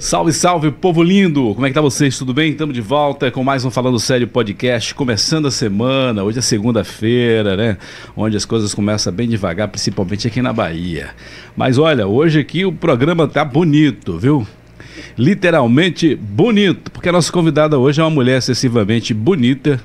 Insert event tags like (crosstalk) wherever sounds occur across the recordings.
Salve, salve, povo lindo! Como é que tá vocês? Tudo bem? Estamos de volta com mais um Falando Sério podcast, começando a semana. Hoje é segunda-feira, né? Onde as coisas começam bem devagar, principalmente aqui na Bahia. Mas olha, hoje aqui o programa tá bonito, viu? Literalmente bonito, porque a nossa convidada hoje é uma mulher excessivamente bonita,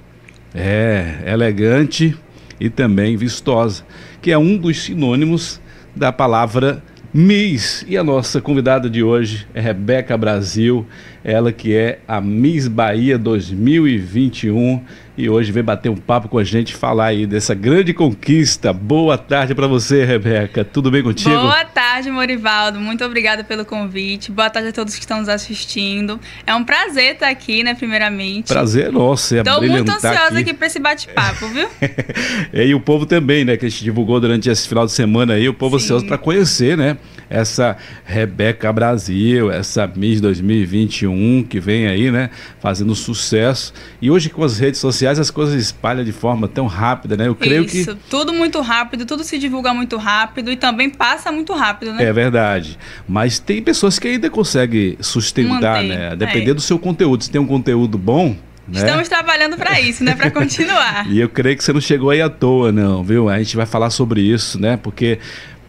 é, elegante e também vistosa, que é um dos sinônimos da palavra Miss. E a nossa convidada de hoje é Rebeca Brasil, ela que é a Miss Bahia 2021 e hoje vem bater um papo com a gente, falar aí dessa grande conquista. Boa tarde para você, Rebeca. Tudo bem contigo? Boa tarde, Morivaldo. Muito obrigada pelo convite. Boa tarde a todos que estão nos assistindo. É um prazer estar aqui, né, primeiramente. Prazer nosso. Estou muito ansiosa aqui, aqui para esse bate-papo, viu? (laughs) e o povo também, né, que a gente divulgou durante esse final de semana aí, o povo Sim. ansioso para conhecer, né, essa Rebeca Brasil, essa Miss 2021 que vem aí, né, fazendo sucesso. E hoje com as redes sociais sociais as coisas espalham de forma tão rápida, né? Eu creio Isso, que. Tudo muito rápido, tudo se divulga muito rápido e também passa muito rápido, né? É verdade. Mas tem pessoas que ainda conseguem sustentar, Mantém. né? Depender é. do seu conteúdo. Se tem um conteúdo bom, né? Estamos trabalhando para isso, né? Para continuar. (laughs) e eu creio que você não chegou aí à toa, não, viu? A gente vai falar sobre isso, né? Porque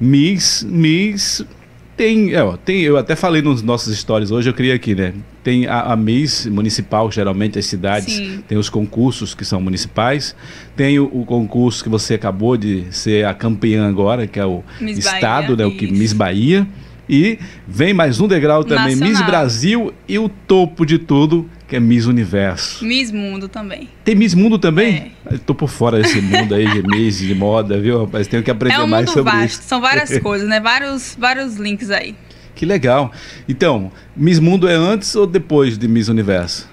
Miss, Miss tem, é, ó, tem, eu até falei nos nossos stories hoje, eu criei aqui, né? Tem a, a Miss municipal, geralmente as cidades Sim. tem os concursos que são municipais. Tem o, o, concurso que você acabou de ser a campeã agora, que é o Miss Estado, Bahia, né? O que Miss Bahia. E vem mais um degrau também, Nacional. Miss Brasil e o topo de tudo, que é Miss Universo. Miss Mundo também. Tem Miss Mundo também? É. Eu tô por fora desse mundo aí de Miss, de moda, viu, rapaz? Tenho que aprender é um mais sobre vasto. isso. São várias (laughs) coisas, né? Vários, vários links aí. Que legal. Então, Miss Mundo é antes ou depois de Miss Universo?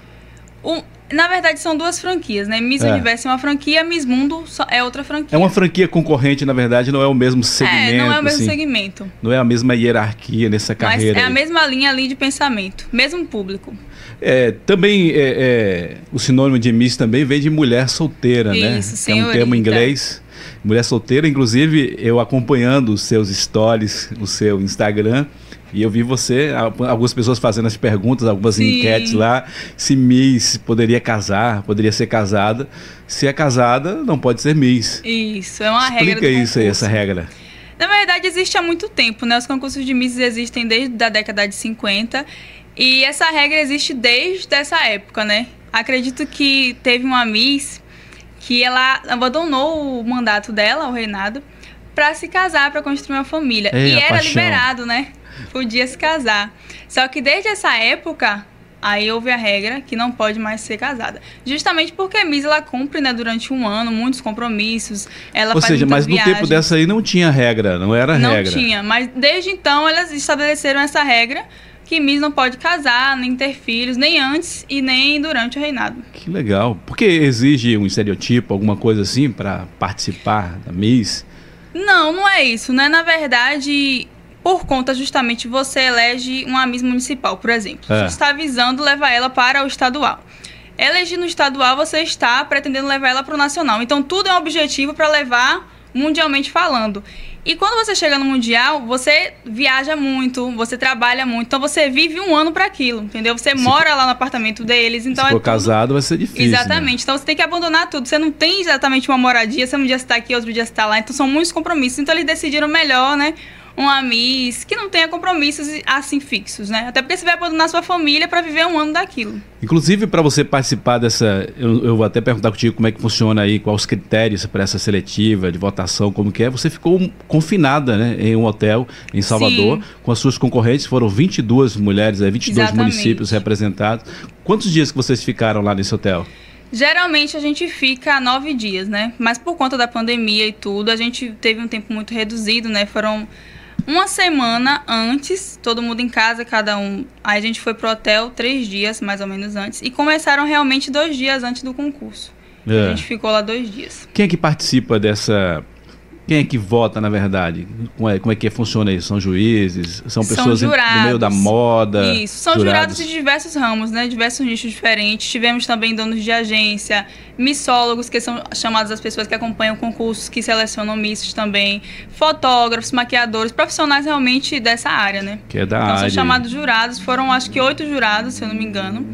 O, na verdade, são duas franquias, né? Miss é. Universo é uma franquia, Miss Mundo é outra franquia. É uma franquia concorrente, na verdade, não é o mesmo segmento. É, não é o mesmo assim, segmento. Não é a mesma hierarquia nessa carreira. Mas é aí. a mesma linha ali de pensamento, mesmo público. É, também é, é, o sinônimo de Miss também vem de mulher solteira, Isso, né? Isso, é um termo em inglês. Mulher solteira, inclusive eu acompanhando os seus stories, o seu Instagram, e eu vi você, algumas pessoas fazendo as perguntas, algumas Sim. enquetes lá, se Miss poderia casar, poderia ser casada. Se é casada, não pode ser Miss. Isso, é uma Explica regra. Explica isso aí, essa regra. Na verdade, existe há muito tempo, né? Os concursos de Miss existem desde a década de 50 e essa regra existe desde essa época, né? Acredito que teve uma Miss que ela abandonou o mandato dela, o reinado, para se casar, para construir uma família. Ei, e era paixão. liberado, né? podia se casar. Só que desde essa época, aí houve a regra que não pode mais ser casada. Justamente porque a Miss ela cumpre, né, durante um ano, muitos compromissos. Ela Ou seja, mas no tempo dessa aí não tinha regra, não era não regra. Não tinha, mas desde então elas estabeleceram essa regra que Miss não pode casar, nem ter filhos, nem antes e nem durante o reinado. Que legal. Porque exige um estereotipo, alguma coisa assim, para participar da Miss? Não, não é isso, né? Na verdade, por conta justamente você elege uma Miss municipal, por exemplo. É. Você está visando levar ela para o estadual. Eleger no estadual, você está pretendendo levar ela para o nacional. Então, tudo é um objetivo para levar mundialmente falando. E quando você chega no mundial, você viaja muito, você trabalha muito, então você vive um ano para aquilo, entendeu? Você se mora for, lá no apartamento deles, então se é for tudo... casado vai ser difícil. Né? Exatamente. Né? Então você tem que abandonar tudo. Você não tem exatamente uma moradia, você um dia está aqui, outro dia está lá. Então são muitos compromissos. Então eles decidiram melhor, né? Uma Miss que não tenha compromissos assim fixos, né? Até porque você vai abandonar sua família para viver um ano daquilo. Inclusive, para você participar dessa, eu, eu, vou até perguntar contigo como é que funciona aí, quais os critérios para essa seletiva de votação, como que é. Você ficou confinada, né, em um hotel em Salvador, Sim. com as suas concorrentes, foram 22 mulheres, 22 Exatamente. municípios representados. Quantos dias que vocês ficaram lá nesse hotel? Geralmente a gente fica nove dias, né? Mas por conta da pandemia e tudo, a gente teve um tempo muito reduzido, né? Foram uma semana antes, todo mundo em casa, cada um. Aí a gente foi pro hotel três dias, mais ou menos antes. E começaram realmente dois dias antes do concurso. É. A gente ficou lá dois dias. Quem é que participa dessa Quem é que vota, na verdade? Como é, como é que funciona isso? São juízes? São pessoas são jurados. no meio da moda? Isso, são jurados. jurados de diversos ramos, né? Diversos nichos diferentes. Tivemos também donos de agência, missólogos, que são chamados as pessoas que acompanham concursos, que selecionam missos também, fotógrafos, maquiadores, profissionais realmente dessa área, né? Que é da então, área. São chamados jurados, foram acho que oito jurados, se eu não me engano.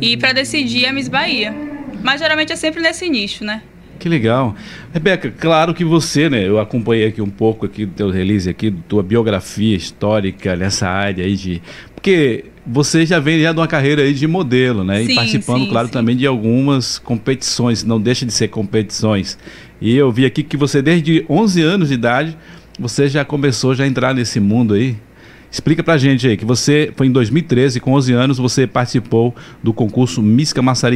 E para decidir a Miss Bahia. Mas geralmente é sempre nesse nicho, né? Que legal. Rebeca, claro que você, né? Eu acompanhei aqui um pouco aqui do teu release aqui, tua biografia histórica nessa área aí de. Porque você já vem já de uma carreira aí de modelo, né? Sim, e participando, sim, claro, sim. também de algumas competições, não deixa de ser competições. E eu vi aqui que você, desde 11 anos de idade, você já começou já a entrar nesse mundo aí. Explica pra gente aí, que você foi em 2013, com 11 anos, você participou do concurso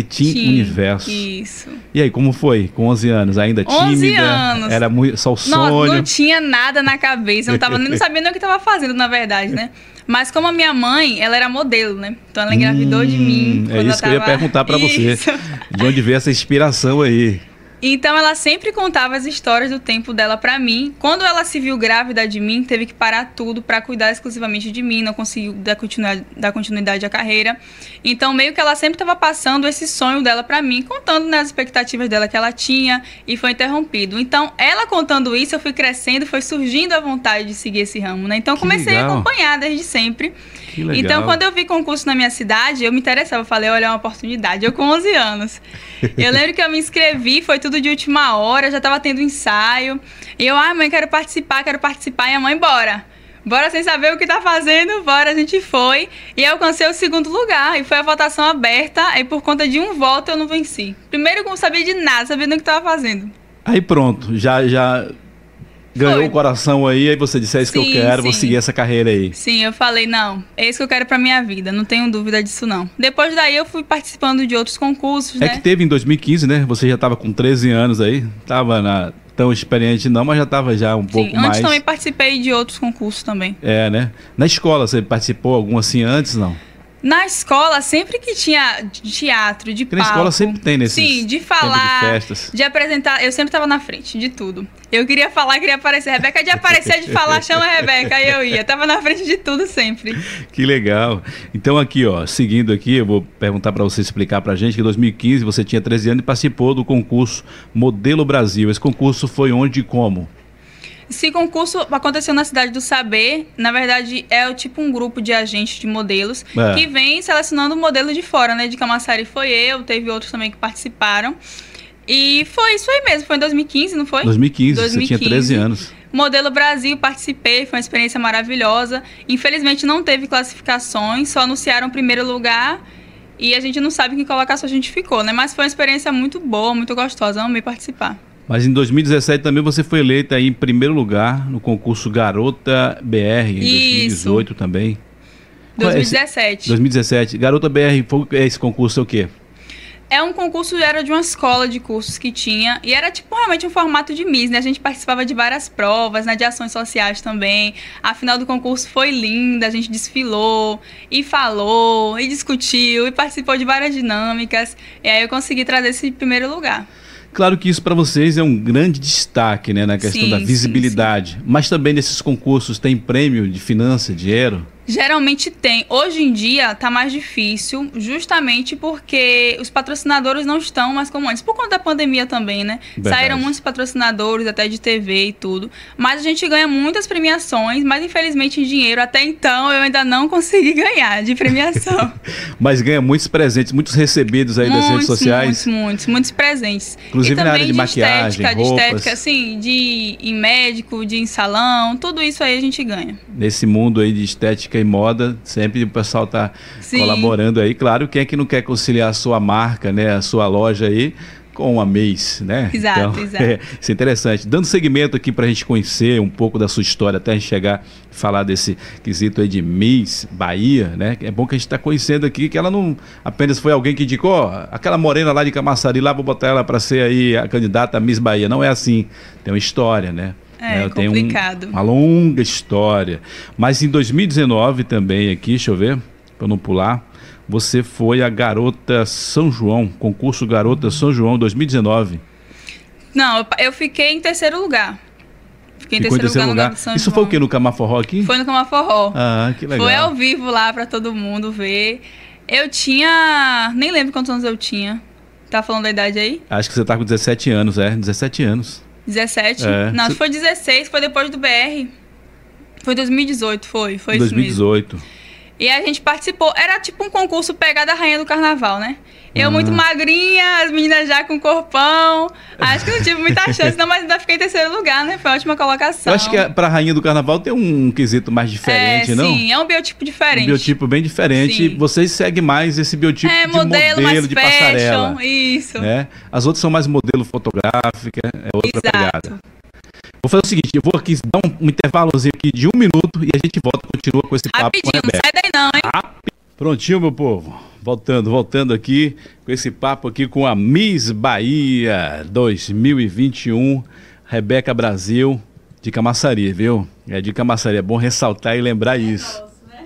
Teen Sim, Universo. Isso. E aí, como foi com 11 anos? Ainda 11 tímida? anos. Era muito, só o Nossa, sonho? não tinha nada na cabeça, não, tava, não sabia nem o que estava fazendo, na verdade, né? Mas como a minha mãe, ela era modelo, né? Então ela engravidou de mim. É quando isso que eu ia tava- perguntar pra você. (laughs) De onde veio essa inspiração aí? Então ela sempre contava as histórias do tempo dela pra mim. Quando ela se viu grávida de mim, teve que parar tudo pra cuidar exclusivamente de mim, não conseguiu dar continuidade, dar continuidade à carreira. Então meio que ela sempre estava passando esse sonho dela pra mim, contando nas expectativas dela que ela tinha e foi interrompido. Então ela contando isso, eu fui crescendo, foi surgindo a vontade de seguir esse ramo, né? Então Que comecei a acompanhar desde sempre. Então, quando eu vi concurso na minha cidade, eu me interessava. Eu falei, olha, é uma oportunidade. Eu com 11 anos. Eu lembro que eu me inscrevi, foi tudo de última hora, já tava tendo ensaio. E eu, ah, mãe, quero participar, quero participar. E a mãe, bora. Bora sem saber o que tá fazendo, bora, a gente foi. E alcancei o segundo lugar. E foi a votação aberta. E por conta de um voto eu não venci. Primeiro eu não sabia de nada, sabia nem o que tava fazendo. Aí pronto, já, já ganhou Foi. o coração aí, aí você disse, é isso que eu Sim, quero, vou sim. seguir essa carreira aí. Sim, eu falei, não, é isso que eu quero pra minha vida, não tenho dúvida disso não. Depois daí eu fui participando de outros concursos, É né? que teve em 2015, né? Você já estava com 13 anos aí, tava na, tão experiente não, mas já estava já um pouco Sim, antes mais. também participei de outros concursos também. É, né? Na escola você participou algum assim antes, não? Na escola, sempre que tinha teatro, de Porque na palco... escola sempre tem nesses Sim, de falar, de festas. de apresentar... Eu sempre estava na frente de tudo. Eu queria falar, queria aparecer. Rebeca de aparecer, de falar, (laughs) chama a Rebeca. Aí eu ia. Tava na frente de tudo sempre. Que legal. Então aqui, ó, seguindo aqui, eu vou perguntar para você explicar pra gente que em 2015 você tinha 13 anos e participou do concurso Modelo Brasil. Esse concurso foi onde e como? Esse concurso aconteceu na cidade do Saber. Na verdade, é o tipo um grupo de agentes de modelos É. que vem selecionando modelo de fora, né? De Camaçari foi eu, teve outros também que participaram. E foi isso aí mesmo, foi em 2015, não foi? 2015, você 2015. tinha 13 anos. Modelo Brasil, participei, foi uma experiência maravilhosa. Infelizmente não teve classificações, só anunciaram o primeiro lugar e a gente não sabe em que colocação a gente ficou, né? Mas foi uma experiência muito boa, muito gostosa, amei participar. Mas em 2017 também você foi eleita aí em primeiro lugar no concurso Garota BR, em Isso. 2018 também. Qual é esse? 2017. 2017. Garota BR, foi- esse concurso é o quê? É um concurso, era de uma escola de cursos que tinha, e era tipo realmente um formato de Miss, né? A gente participava de várias provas, né? De ações sociais também. A final do concurso foi linda, a gente desfilou, e falou, e discutiu, e participou de várias dinâmicas. E aí eu consegui trazer esse primeiro lugar. Claro que isso para vocês é um grande destaque, né, na questão Sim, da sim, visibilidade. Mas também nesses concursos tem prêmio de finança, dinheiro? Geralmente tem. Hoje em dia tá mais difícil, justamente porque os patrocinadores não estão mais como antes. Por conta da pandemia também, né? Verdade. Saíram muitos patrocinadores, até de TV e tudo. Mas a gente ganha muitas premiações, mas infelizmente em dinheiro, até então, eu ainda não consegui (laughs) ganhar de premiação. (laughs) Mas ganha muitos presentes, muitos recebidos aí das redes muitos, sociais. muitos, muitos, muitos presentes. Inclusive na área de maquiagem, estética, roupas. de estética, assim, de em médico, de em salão, tudo isso aí a gente ganha. Nesse mundo aí de estética e moda, sempre o pessoal tá Sim. colaborando aí. Claro, quem é que não quer conciliar a sua marca, né, a sua loja aí com a mês, né? Exato, então, exato. é, (laughs) isso é interessante. Dando segmento aqui para a gente conhecer um pouco da sua história, até a gente chegar e falar desse quesito aí de Miss Bahia, né? É bom que a gente está conhecendo aqui que ela não apenas foi alguém que indicou, ó, aquela morena lá de Camaçari, lá vou botar ela para ser aí a candidata a Miss Bahia. Não é assim. Tem uma história, né? É, Né, um- complicado. uma longa história. Mas em 2019 também aqui, deixa eu ver, para não pular, você foi a Garota São João, concurso Garota São João 2019. Não, eu, eu fiquei em terceiro lugar. Fiquei em terceiro, terceiro lugar, lugar. Isso João. foi o que? No Camaforró aqui? Foi no Camaforró. Ah, que legal. Foi ao vivo lá pra todo mundo ver. Eu tinha. Nem lembro quantos anos eu tinha. Tá falando da idade aí? Acho que você tá com 17 anos, é? 17 anos. 17? É. Não, foi 16, foi depois do BR. Foi 2018, foi. Foi 2018. isso mesmo. E a gente participou. Era tipo um concurso pegada a rainha do carnaval, né? Eu muito ah. magrinha, as meninas já com corpão. Acho que não tive muita (laughs) chance, não, mas ainda fiquei em terceiro lugar, né? Foi uma ótima colocação. Eu acho que pra rainha do carnaval tem um quesito mais diferente, é, não? Sim, é um biotipo diferente. Um biotipo bem diferente. Sim. Vocês seguem mais esse biotipo é, de modelo, modelo de fashion, passarela. Isso. Né? As outras são mais modelo fotográfica, é outra Exato. pegada. Vou fazer o seguinte, eu vou aqui dar um, um intervalozinho aqui de um minuto e a gente volta, continua com esse papo Rapidinho, com a Não sai daí não, hein? Prontinho, meu povo. Voltando, voltando aqui com esse papo aqui com a Miss Bahia 2021, Rebeca Brasil de Camaçaria, viu? É de Camaçaria, é bom ressaltar e lembrar isso.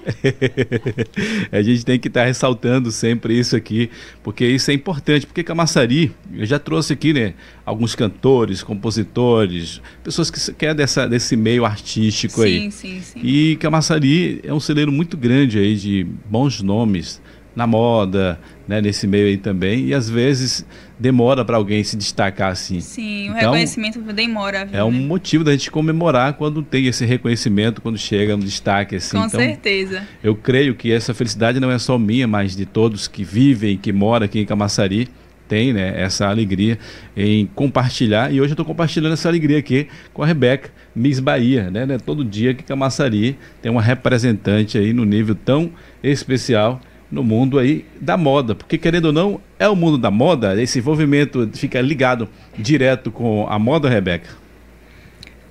(laughs) a gente tem que estar tá ressaltando sempre isso aqui, porque isso é importante, porque Camaçari, eu já trouxe aqui, né, alguns cantores, compositores, pessoas que querem dessa, desse meio artístico sim, aí. Sim, sim. E Camaçari é um celeiro muito grande aí de bons nomes na moda, né, nesse meio aí também, e às vezes demora para alguém se destacar assim. Sim, então, o reconhecimento demora. Viu, é um né? motivo da gente comemorar quando tem esse reconhecimento, quando chega no destaque assim. Com então, certeza. Eu creio que essa felicidade não é só minha, mas de todos que vivem, que moram aqui em Camaçari, tem né, essa alegria em compartilhar. E hoje eu estou compartilhando essa alegria aqui com a Rebeca, Miss Bahia. Né, né, todo dia que Camaçari tem uma representante aí no nível tão especial no mundo aí da moda, porque querendo ou não, é o mundo da moda, esse envolvimento fica ligado direto com a moda, Rebeca?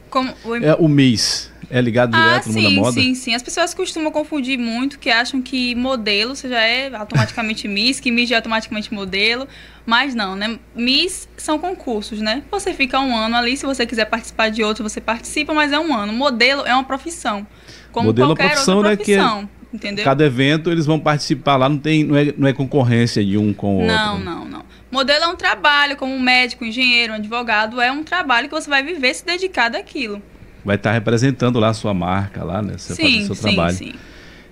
Como o... É o Miss, é ligado ah, direto no sim, mundo da moda? Sim, sim, As pessoas costumam confundir muito, que acham que modelo você já é automaticamente (laughs) Miss, que Miss já é automaticamente modelo, mas não, né? Miss são concursos, né? Você fica um ano ali, se você quiser participar de outro, você participa, mas é um ano. Modelo é uma profissão, como modelo é qualquer é profissão, outra profissão. Né, que entendeu? Cada evento eles vão participar lá, não, tem, não, é, não é concorrência de um com o não, outro. Não, não, não. Modelo é um trabalho, como um médico, um engenheiro, um advogado, é um trabalho que você vai viver se dedicar daquilo. Vai estar representando lá a sua marca, lá, né? Você sim, fazer seu sim, trabalho. Sim.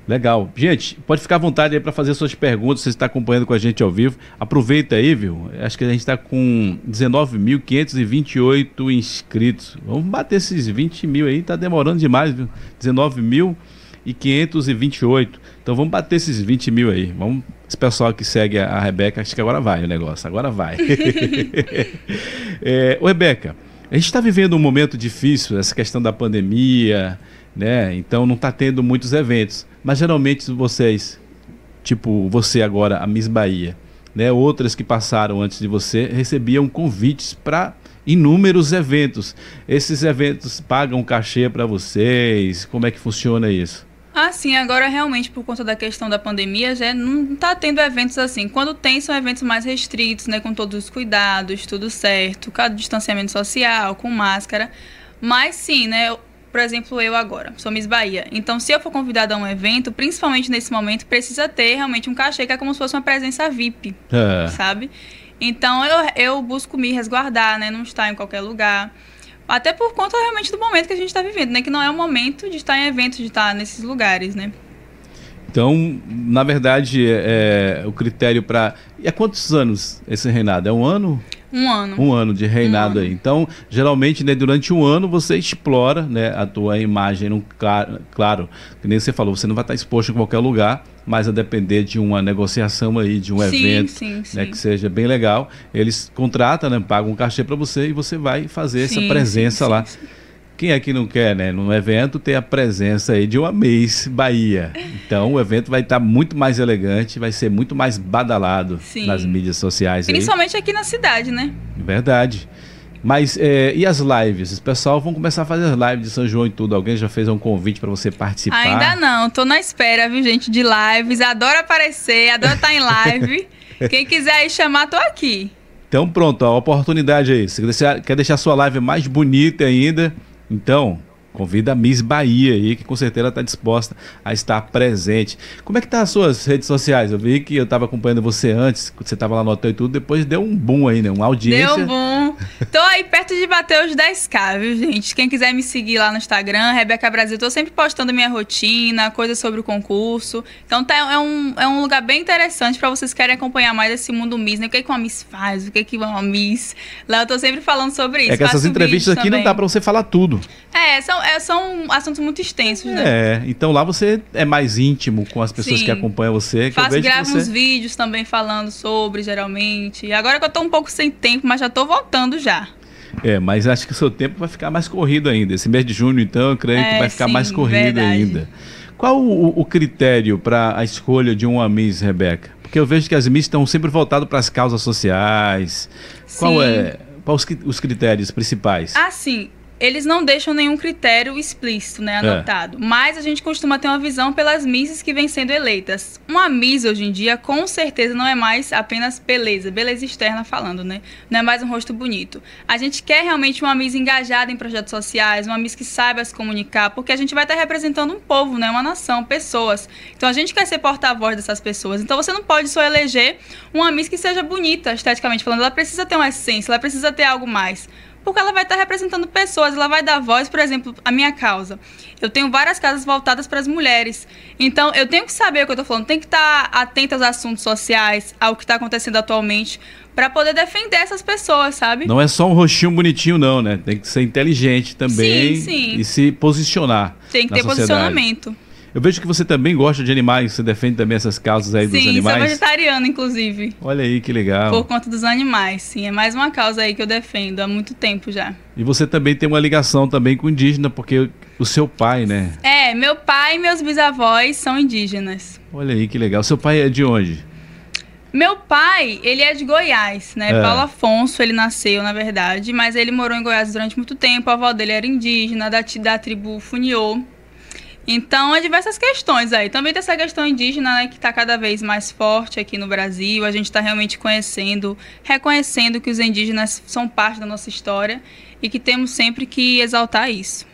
Legal. Gente, pode ficar à vontade aí para fazer suas perguntas. Você está acompanhando com a gente ao vivo. Aproveita aí, viu? Acho que a gente está com 19.528 inscritos. Vamos bater esses 20 mil aí. Tá demorando demais, viu? 19 mil e 528. Então vamos bater esses 20 mil aí. Vamos, esse pessoal que segue a, a Rebeca, acho que agora vai o negócio, agora vai. (laughs) é, ô Rebeca, a gente está vivendo um momento difícil, essa questão da pandemia, né? Então não está tendo muitos eventos. Mas geralmente vocês, tipo você agora, a Miss Bahia, né? Outras que passaram antes de você, recebiam convites para inúmeros eventos. Esses eventos pagam cachê para vocês? Como é que funciona isso? Ah, sim, agora realmente por conta da questão da pandemia já não está tendo eventos assim. Quando tem, são eventos mais restritos, né? Com todos os cuidados, tudo certo, cada distanciamento social, com máscara. Mas sim, né? Por exemplo, eu agora, sou Miss Bahia. Então, se eu for convidada a um evento, principalmente nesse momento, precisa ter realmente um cachê que é como se fosse uma presença VIP, é. sabe? Então, eu, eu busco me resguardar, né? Não estar em qualquer lugar. Até por conta realmente do momento que a gente está vivendo, né? Que não é o momento de estar em eventos, de estar nesses lugares, né? Então, na verdade, é, é o critério para. E há quantos anos esse reinado? É um ano? Um ano. Um ano de reinado um aí. Então, geralmente, né, durante um ano você explora né, a tua imagem. Num, claro, claro, que nem você falou, você não vai estar exposto em qualquer lugar, mas a depender de uma negociação aí, de um sim, evento sim, sim. Né, que seja bem legal, eles contratam, né, pagam um cachê para você e você vai fazer essa presença lá. Quem é que não quer, né? Num evento ter a presença aí de uma mês Bahia. Então o evento vai estar muito mais elegante, vai ser muito mais badalado nas mídias sociais. Principalmente aí. aqui na cidade, né? Verdade. Mas é, e as lives? Os pessoal vão começar a fazer as lives de São João e tudo. Alguém já fez um convite para você participar? Ainda não, tô na espera, viu, gente, de lives. Adoro aparecer, adoro estar em live. (laughs) Quem quiser aí chamar, tô aqui. Então pronto, a oportunidade aí. Se você quer deixar a sua live mais bonita ainda, então Convida a Miss Bahia aí, que com certeza está disposta a estar presente. Como é que tá as suas redes sociais? Eu vi que eu estava acompanhando você antes, quando você estava lá no hotel e tudo, depois deu um boom aí, né? Uma audiência. Deu um boom. Tô aí perto de bater os 10k, viu, gente? Quem quiser me seguir lá no Instagram, Rebeca Brasil, tô sempre postando minha rotina, coisas sobre o concurso. Então tá, é, um, é um lugar bem interessante para vocês que querem acompanhar mais esse mundo Miss, né? O que, é que uma Miss faz, o que, é que uma Miss. Lá eu tô sempre falando sobre isso. É que essas entrevistas aqui também. não dá para você falar tudo. É, são, é, são assuntos muito extensos, né? É, então lá você é mais íntimo com as pessoas Sim. que acompanham você. Que Faço, eu gravo você... uns vídeos também falando sobre, geralmente. Agora que eu tô um pouco sem tempo, mas já tô voltando já. É, mas acho que o seu tempo vai ficar mais corrido ainda. Esse mês de junho, então, eu creio é, que vai ficar sim, mais corrido verdade. ainda. Qual o, o critério para a escolha de uma Miss, Rebeca? Porque eu vejo que as Miss estão sempre voltadas para as causas sociais. Sim. Qual é quais os critérios principais? Ah, sim eles não deixam nenhum critério explícito, né, é. anotado. É. Mas a gente costuma ter uma visão pelas misses que vêm sendo eleitas. Uma miss hoje em dia, com certeza, não é mais apenas beleza, beleza externa falando, né? Não é mais um rosto bonito. A gente quer realmente uma miss engajada em projetos sociais, uma miss que saiba se comunicar, porque a gente vai estar representando um povo, né, uma nação, pessoas. Então a gente quer ser porta-voz dessas pessoas. Então você não pode só eleger uma miss que seja bonita, esteticamente falando. Ela precisa ter uma essência, ela precisa ter algo mais porque ela vai estar representando pessoas, ela vai dar voz, por exemplo, à minha causa. Eu tenho várias casas voltadas para as mulheres. Então, eu tenho que saber o que eu estou falando, tenho que estar atenta aos assuntos sociais, ao que está acontecendo atualmente, para poder defender essas pessoas, sabe? Não é só um rostinho bonitinho, não, né? Tem que ser inteligente também sim, sim. e se posicionar. Tem que ter sociedade. posicionamento. Eu vejo que você também gosta de animais, você defende também essas causas aí sim, dos animais. Sim, sou vegetariana, inclusive. Olha aí que legal. Por conta dos animais, sim. É mais uma causa aí que eu defendo há muito tempo já. E você também tem uma ligação também com indígena, porque o seu pai, né? É, meu pai e meus bisavós são indígenas. Olha aí que legal. Seu pai é de onde? Meu pai, ele é de Goiás, né? É. Paulo Afonso, ele nasceu, na verdade, mas ele morou em Goiás durante muito tempo. A avó dele era indígena, da, da tribo Funiô. Então, há diversas questões aí. Também tem essa questão indígena, né, que está cada vez mais forte aqui no Brasil. A gente está realmente conhecendo, reconhecendo que os indígenas são parte da nossa história e que temos sempre que exaltar isso.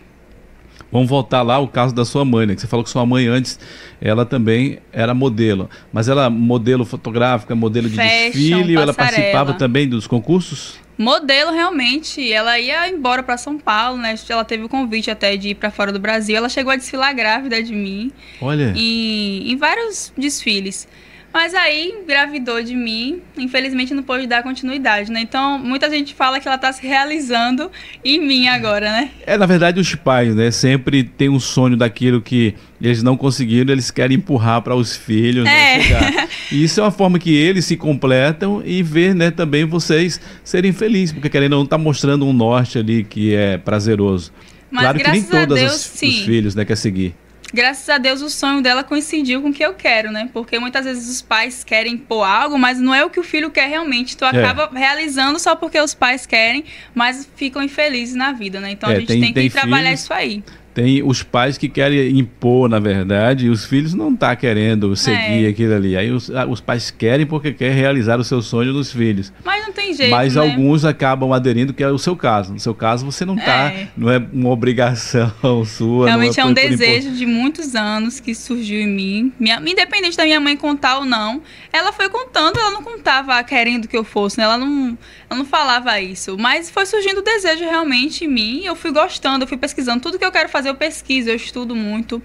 Vamos voltar lá o caso da sua mãe, né? Que você falou que sua mãe antes, ela também era modelo. Mas ela modelo fotográfica, modelo de Fashion, desfile, ou ela participava também dos concursos? Modelo, realmente. Ela ia embora para São Paulo, né? Ela teve o convite até de ir para fora do Brasil. Ela chegou a desfilar grávida de mim. Olha. E, em vários desfiles. Mas aí engravidou de mim, infelizmente não pôde dar continuidade, né? Então, muita gente fala que ela está se realizando em mim agora, né? É, na verdade, os pais, né, sempre tem um sonho daquilo que eles não conseguiram, eles querem empurrar para os filhos, né, é. né, E isso é uma forma que eles se completam e ver, né, também vocês serem felizes, porque querendo não tá mostrando um norte ali que é prazeroso. Mas, claro que nem todos os filhos, né, quer seguir graças a Deus o sonho dela coincidiu com o que eu quero, né? Porque muitas vezes os pais querem pôr algo, mas não é o que o filho quer realmente. Tu é. acaba é. realizando só porque os pais querem, mas ficam infelizes na vida, né? Então é, a gente tem, tem que tem trabalhar filhos, isso aí. Tem os pais que querem impor, na verdade, e os filhos não estão tá querendo seguir é. aquilo ali. Aí os, ah, os pais querem porque querem realizar o seu sonho dos filhos. Mas não tem jeito. Mas né? alguns acabam aderindo, que é o seu caso. No seu caso, você não está. É. Não é uma obrigação (laughs) sua. Realmente é, é, um desejo de muitos anos que surgiu em mim. Minha, independente da minha mãe contar ou não, ela foi contando, ela não contava querendo que eu fosse, né? ela, não, ela não falava isso. Mas foi surgindo o desejo realmente em mim. Eu fui gostando, eu fui pesquisando tudo que eu quero fazer fazer, eu pesquiso, eu estudo muito.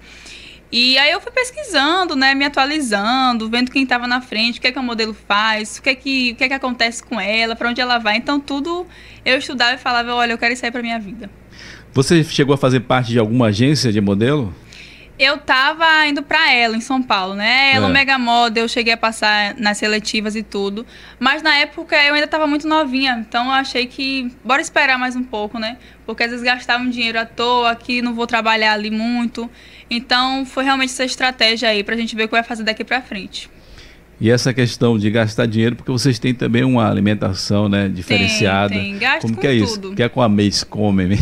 E aí eu fui pesquisando, né, me atualizando, vendo quem estava na frente, o que é que o modelo faz, o que é que, o que, é que acontece com ela, para onde ela vai. Então tudo eu estudava e falava, olha, eu quero isso aí para minha vida. Você chegou a fazer parte de alguma agência de modelo? Eu tava indo para ela em São Paulo, né? Ela, é. Mega Model, eu cheguei a passar nas seletivas e tudo. Mas na época eu ainda tava muito novinha, então eu achei que bora esperar mais um pouco, né? Porque às vezes gastava um dinheiro à toa, que não vou trabalhar ali muito. Então foi realmente essa estratégia aí pra gente ver o que vai fazer daqui para frente. E essa questão de gastar dinheiro, porque vocês têm também uma alimentação né, diferenciada. Tem, tem. Gasto como com que é tudo. isso? Que é com a Miss come?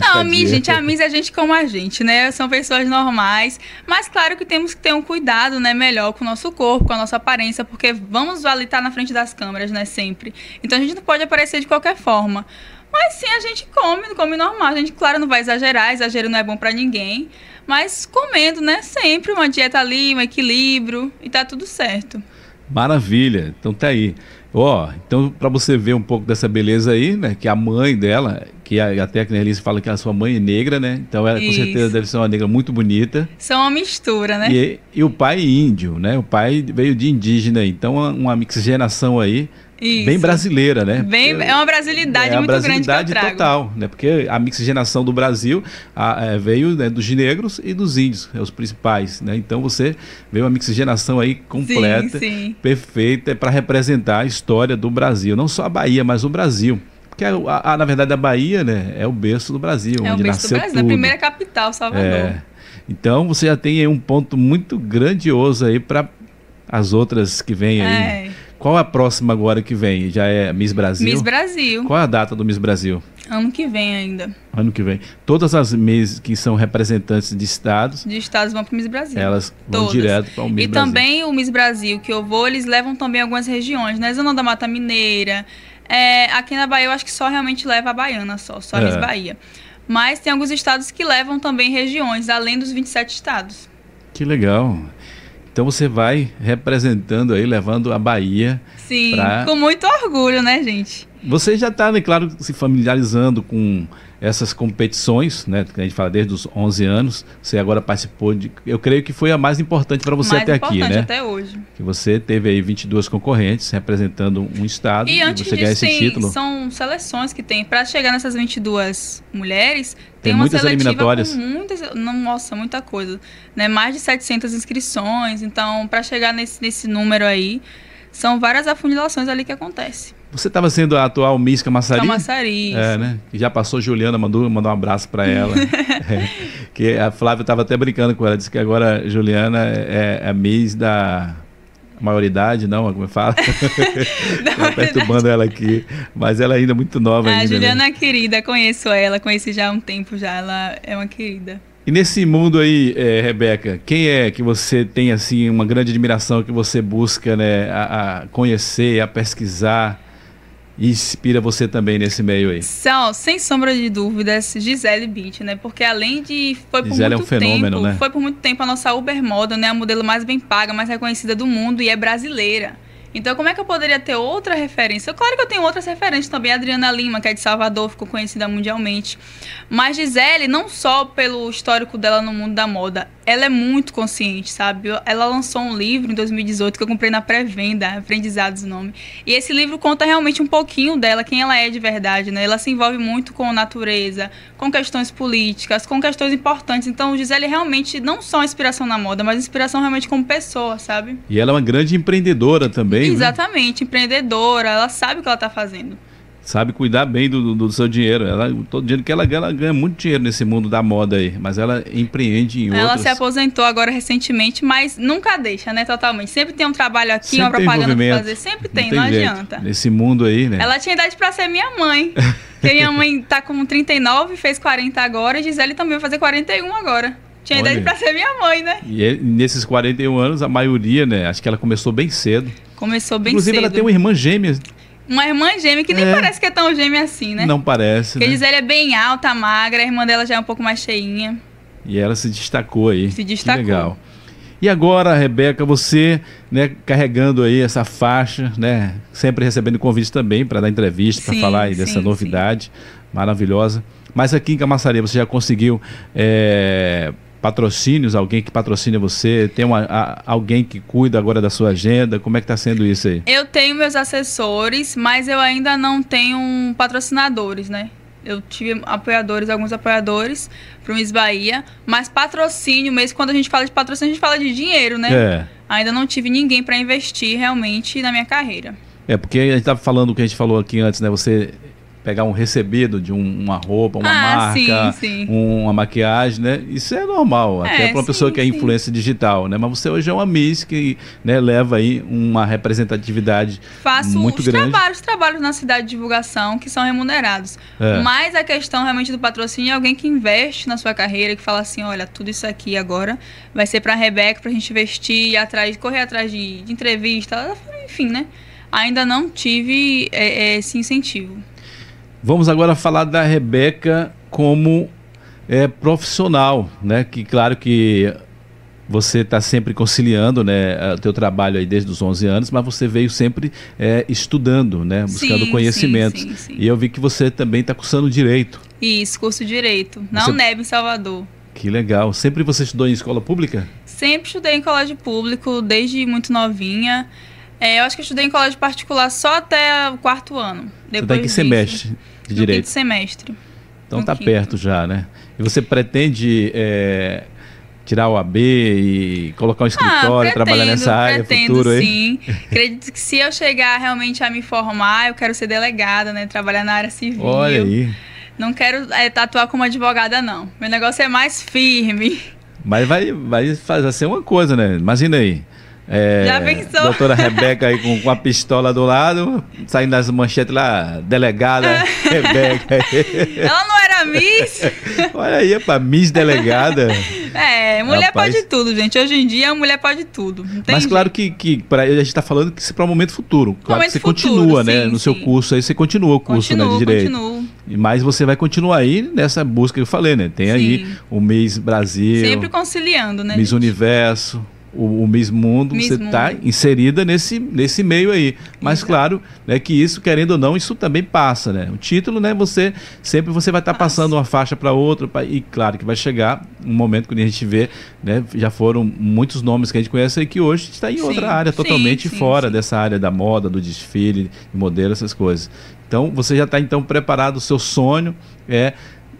Não, a Miss, gente, a Miss é a gente como a gente, né? São pessoas normais. Mas claro que temos que ter um cuidado, né, melhor com o nosso corpo, com a nossa aparência, porque vamos ali estar na frente das câmeras, né, sempre. Então a gente não pode aparecer de qualquer forma. Mas sim, a gente come, come normal. A gente, claro, não vai exagerar, exagero não é bom para ninguém. Mas comendo, né? Sempre uma dieta ali, um equilíbrio e tá tudo certo. Maravilha. Então tá aí. Ó, oh, então para você ver um pouco dessa beleza aí, né? Que a mãe dela, que a, até a Nelise fala que a sua mãe é negra, né? Então ela Isso. com certeza deve ser uma negra muito bonita. São uma mistura, né? E, e o pai índio, né? O pai veio de indígena, então uma mixigenação aí isso. Bem brasileira, né? Bem, é uma brasilidade é muito brasilidade grande que eu total, né? Porque a mixigenação do Brasil a, é, veio né, dos negros e dos índios, é os principais, né? Então você veio uma mixigenação aí completa, sim, sim. perfeita para representar a história do Brasil, não só a Bahia, mas o Brasil. Porque, a, a, na verdade, a Bahia né, é o berço do Brasil, é onde o berço nasceu do Brasil, tudo. a primeira capital, Salvador. É. Então você já tem aí um ponto muito grandioso aí para as outras que vêm aí. É. Qual a próxima agora que vem? Já é Miss Brasil? Miss Brasil. Qual é a data do Miss Brasil? Ano que vem ainda. Ano que vem. Todas as Miss que são representantes de estados. De estados vão para o Miss Brasil. Elas vão Todas. direto para o Miss e Brasil. E também o Miss Brasil que eu vou, eles levam também algumas regiões, né? Zona da Mata Mineira. É, aqui na Bahia eu acho que só realmente leva a Baiana só, só a é. Miss Bahia. Mas tem alguns estados que levam também regiões, além dos 27 estados. Que legal. Então você vai representando aí, levando a Bahia. Sim, pra... com muito orgulho, né, gente? Você já está, né, claro, se familiarizando com essas competições, né, que a gente fala desde os 11 anos. Você agora participou de, eu creio que foi a mais importante para você mais até aqui, né? até hoje. Que você teve aí 22 concorrentes representando um estado e, e você ganhar esse tem, título. São seleções que tem para chegar nessas 22 mulheres, tem, tem muitas eliminatórias. Com muitas, nossa, muita coisa, né? Mais de 700 inscrições, então para chegar nesse nesse número aí, são várias afunilações ali que acontece. Você estava sendo a atual Miss Camaçari? Camaçari. É, né? Que já passou Juliana, mandou, mandou um abraço para ela. (laughs) é, que a Flávia estava até brincando com ela, disse que agora Juliana é, é a Miss da maioridade, não, como eu falo. (laughs) (laughs) tá perturbando ela aqui. Mas ela ainda é muito nova a ainda. A né? Juliana né? é querida, conheço ela, conheci já há um tempo já, ela é uma querida. E nesse mundo aí, é, Rebeca, quem é que você tem assim uma grande admiração que você busca né, a, a conhecer, a pesquisar? E inspira você também nesse meio aí? São, sem sombra de dúvidas, Gisele Beach, né? Porque além de. Foi por Gisele muito é um fenômeno, tempo, né? Foi por muito tempo a nossa Uber Model, né? A modelo mais bem paga, mais reconhecida do mundo e é brasileira. Então, como é que eu poderia ter outra referência? Claro que eu tenho outras referências também. A Adriana Lima, que é de Salvador, ficou conhecida mundialmente. Mas Gisele, não só pelo histórico dela no mundo da moda, ela é muito consciente, sabe? Ela lançou um livro em 2018 que eu comprei na pré-venda, Aprendizados o nome. E esse livro conta realmente um pouquinho dela, quem ela é de verdade, né? Ela se envolve muito com natureza, com questões políticas, com questões importantes. Então, Gisele realmente não só inspiração na moda, mas inspiração realmente como pessoa, sabe? E ela é uma grande empreendedora também, né? Exatamente, né? empreendedora, ela sabe o que ela está fazendo sabe cuidar bem do, do, seu dinheiro. Ela, todo dinheiro que ela ganha, ela ganha muito dinheiro nesse mundo da moda aí, mas ela empreende em ela outros. Ela se aposentou agora recentemente, mas nunca deixa, né, totalmente. Sempre tem um trabalho aqui, sempre uma propaganda pra fazer, sempre tem, não, não adianta. Nesse mundo aí, né? Ela tinha idade para ser minha mãe. (laughs) Porque minha mãe tá com 39, fez 40 agora, e Gisele também vai fazer 41 agora. Tinha Olha. idade para ser minha mãe, né? E nesses 41 anos, a maioria, né? Acho que ela começou bem cedo. Começou bem Inclusive, cedo. ela tem uma irmã gêmea. Uma irmã gêmea que nem é. parece que é tão gêmea assim, né? Não parece. Porque né? Gisele é bem alta, magra, a irmã dela já é um pouco mais cheinha. E ela se destacou aí. Se destacou. Que legal. E agora, Rebeca, você, né, carregando aí essa faixa, né, sempre recebendo convites também para dar entrevista, para falar aí dessa sim, novidade sim. maravilhosa. Mas aqui em Camaçaria você já conseguiu é, patrocínios, alguém que patrocina você? Tem uma, a, alguém que cuida agora da sua agenda? Como é que está sendo isso aí? Eu tenho meus assessores, mas eu ainda não tenho patrocinadores, né? Eu tive apoiadores, alguns apoiadores para o Miss Bahia, mas patrocínio mesmo, quando a gente fala de patrocínio, a gente fala de dinheiro, né? É. Ainda não tive ninguém para investir realmente na minha carreira. É, porque a gente estava falando o que a gente falou aqui antes, né? Você pegar um recebido de um, uma roupa, uma ah, marca, sim, sim. uma maquiagem, né? Isso é normal, é, até para uma sim, pessoa que é influência digital, né? Mas você hoje é uma Miss que né, leva aí uma representatividade Faço muito os grande. trabalhos, trabalhos na cidade de divulgação que são remunerados. É. Mas a questão realmente do patrocínio é alguém que investe na sua carreira, que fala assim, olha, tudo isso aqui agora vai ser para a Rebeca, para a gente investir, atrás, correr atrás de, de entrevista, enfim, né? Ainda não tive é, esse incentivo. Vamos agora falar da Rebeca como é, profissional, né? Que claro que você está sempre conciliando né, o teu trabalho aí desde os 11 anos, mas você veio sempre é, estudando, né, buscando Sim, conhecimentos. sim, sim. E eu vi que você também está cursando Direito. Isso, curso Direito, na Você- UNEB, em Salvador. Que legal. Sempre você estudou em escola pública? Sempre estudei em colégio público, desde muito novinha. É, eu acho que eu estudei em colégio particular só até o quarto ano. você Depois está em que disso, semestre de no Direito? quinto semestre. Então no quinto. perto já, né? E você pretende é, tirar o AB e colocar um escritório, trabalhar nessa área Ah, pretendo, futuro aí? sim. Acredito que se eu chegar realmente a me formar, eu quero ser delegada, né? Trabalhar na área civil. Olha aí. Não quero é, tatuar como advogada, não. Meu negócio é mais firme. Mas vai, vai fazer ser uma coisa, né? Imagina aí. É, Já pensou? Doutora Rebeca aí com, com a pistola do lado, saindo das manchetes lá, delegada (laughs) Rebeca. Ela não era Miss? (laughs) Olha aí, pra Miss Delegada. É, mulher Rapaz. pode tudo, gente. Hoje em dia, a mulher pode tudo. Mas claro que, que pra, a gente tá falando que isso é para o momento futuro. Claro Momento que você futuro, continua, né? sim, No seu sim. curso aí, você continua o curso né, Continuo, de Direito. continuo. Mas você vai continuar aí nessa busca que eu falei, né? Tem aí Sim. o Miss Brasil, Sempre conciliando, né? Miss gente? Universo, o, o Miss Mundo, Miss você está inserida nesse, nesse meio aí. Mas Exato. claro, né, que isso, querendo ou não, isso também passa, né? O título, né, você sempre você vai estar Passa. passando uma faixa para outra, pra- e claro que vai chegar um momento que a gente vê, né, já foram muitos nomes que a gente conhece aí que hoje está em Sim, outra área, totalmente sim, fora sim. dessa área da moda, do desfile, de modelo, essas coisas. Então, você já está então preparado, o seu sonho é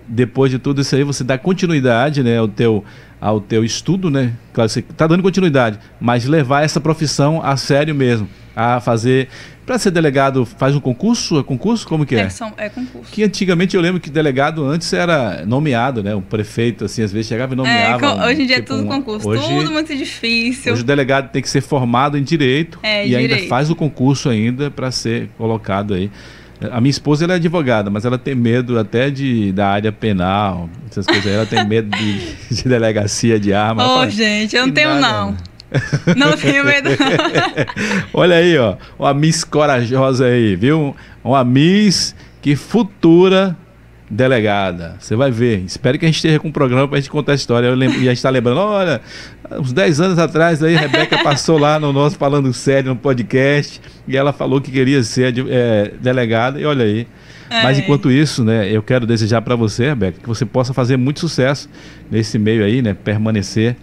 depois de tudo isso aí, você dá continuidade, né, ao teu, ao teu estudo, né? Claro, você está dando continuidade, mas levar essa profissão a sério mesmo, a fazer, para ser delegado, faz um concurso, é concurso como que é? É, são- é concurso. Que antigamente eu lembro que delegado antes era nomeado, né? O prefeito assim às vezes chegava e É, nomeava. co- um- hoje em dia é tipo, tudo um- concurso. Hoje, tudo muito difícil. hoje o delegado tem que ser formado em direito É, e ainda direito. faz o concurso ainda para ser colocado aí. A minha esposa ela é advogada, mas ela tem medo até de da área penal, essas coisas. Ela tem medo de, (laughs) de delegacia de arma. Ô, fala, gente, eu não "Que tenho, nada, não. Não tenho medo. (laughs) Olha aí, ó, uma Miss corajosa aí, viu? Uma Miss que futura delegada. Você vai ver. Espero que a gente esteja com um programa pra gente contar a história. Eu lembro, e a gente tá lembrando, olha, uns 10 anos atrás aí, a Rebeca passou lá no nosso Falando Sério, no podcast, e ela falou que queria ser é, delegada, e olha aí. Mas É. enquanto isso, né, eu quero desejar para você, Rebeca, que você possa fazer muito sucesso nesse meio aí, né, permanecer